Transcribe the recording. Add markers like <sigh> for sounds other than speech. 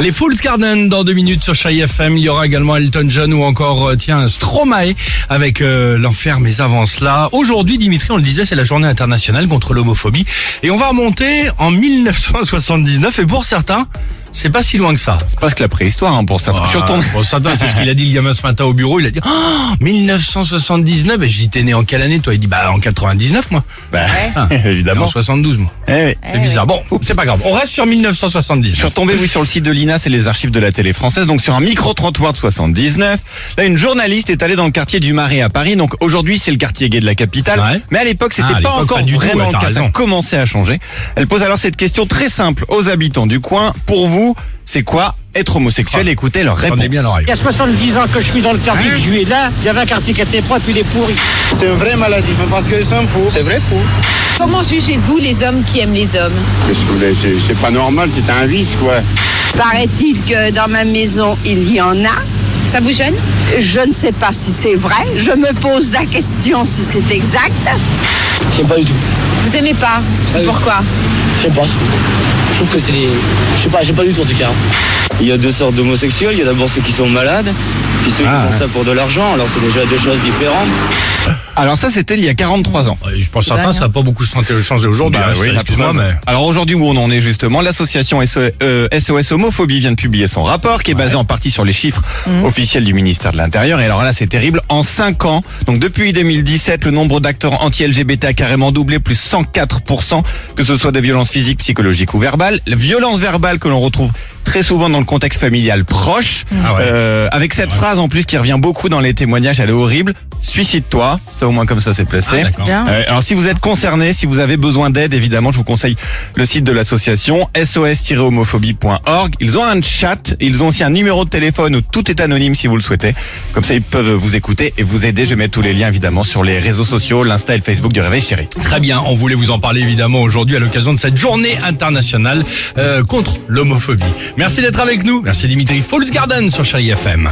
Les Fools Garden dans deux minutes sur Chai FM. Il y aura également Elton John ou encore, euh, tiens, Stromae avec euh, l'enfer. Mais avant cela, aujourd'hui, Dimitri, on le disait, c'est la journée internationale contre l'homophobie. Et on va remonter en 1979. Et pour certains, c'est pas si loin que ça. C'est presque la préhistoire hein, pour ça. Je suis retourné- Bon, ça, c'est ce qu'il a dit le gamin ce matin au bureau. Il a dit, oh, 1979. Et je dis, t'es né en quelle année, toi? Il dit, bah, en 99, moi. Bah, <laughs> évidemment. En 72, moi. Eh oui. C'est bizarre. Bon, c'est pas grave. On reste sur Je 1979. suis retombé, oui, sur le site de l'INA, c'est les archives de la télé française, donc sur un micro-trottoir de 79. Là, une journaliste est allée dans le quartier du Marais à Paris, donc aujourd'hui, c'est le quartier gay de la capitale. Ouais. Mais à l'époque, c'était Ah, pas encore pas du tout, vraiment ouais, le cas, ça raison. commençait à changer. Elle pose alors cette question très simple aux habitants du coin. Pour vous, c'est quoi être homosexuel Écoutez leur réponse. Bien. Il y a 70 ans que je suis dans le quartier que je suis là, il y avait un quartier qui était propre, il est pourri. C'est une vraie maladie, parce que c'est un fou. C'est vrai fou. Comment jugez-vous les hommes qui aiment les hommes Qu'est-ce que vous voulez, c'est c'est pas normal, c'est un vice, quoi. Paraît-il que dans ma maison, il y en a. Ça vous gêne? Je ne sais pas si c'est vrai. Je me pose la question si c'est exact. Je sais pas du tout. Vous aimez pas? Pourquoi? Je sais pas. Je trouve que c'est les. Je sais pas, j'ai pas du tout en tout cas. Il y a deux sortes d'homosexuels. Il y a d'abord ceux qui sont malades, puis ceux Ah, qui ouais. font ça pour de l'argent. Alors c'est déjà deux choses différentes. <laughs> Alors ça, c'était il y a 43 ans. Ouais, Pour certains, ça n'a pas beaucoup changé aujourd'hui. Bah hein, oui, mais. Alors aujourd'hui où on en est justement, l'association SO- euh, SOS Homophobie vient de publier son rapport qui est basé en partie sur les chiffres officiels du ministère de l'Intérieur. Et alors là c'est terrible, en 5 ans, donc depuis 2017, le nombre d'acteurs anti-LGBT a carrément doublé, plus 104%, que ce soit des violences physiques, psychologiques ou verbales. La violence verbale que l'on retrouve très souvent dans le contexte familial proche, Ah ouais. euh, avec cette phrase en plus qui revient beaucoup dans les témoignages, elle est horrible, suicide-toi, ça au moins comme ça c'est placé. Ah. Euh, alors si vous êtes concerné, si vous avez besoin d'aide, évidemment, je vous conseille le site de l'association sos-homophobie.org. Ils ont un chat, ils ont aussi un numéro de téléphone où tout est anonyme si vous le souhaitez. Comme ça, ils peuvent vous écouter et vous aider. Je mettre tous les liens évidemment sur les réseaux sociaux, l'Insta et le Facebook du Réveil Chéri. Très bien, on voulait vous en parler évidemment aujourd'hui à l'occasion de cette journée internationale euh, contre l'homophobie. Merci d'être avec nous. Merci Dimitri Falls Garden sur Chéri FM.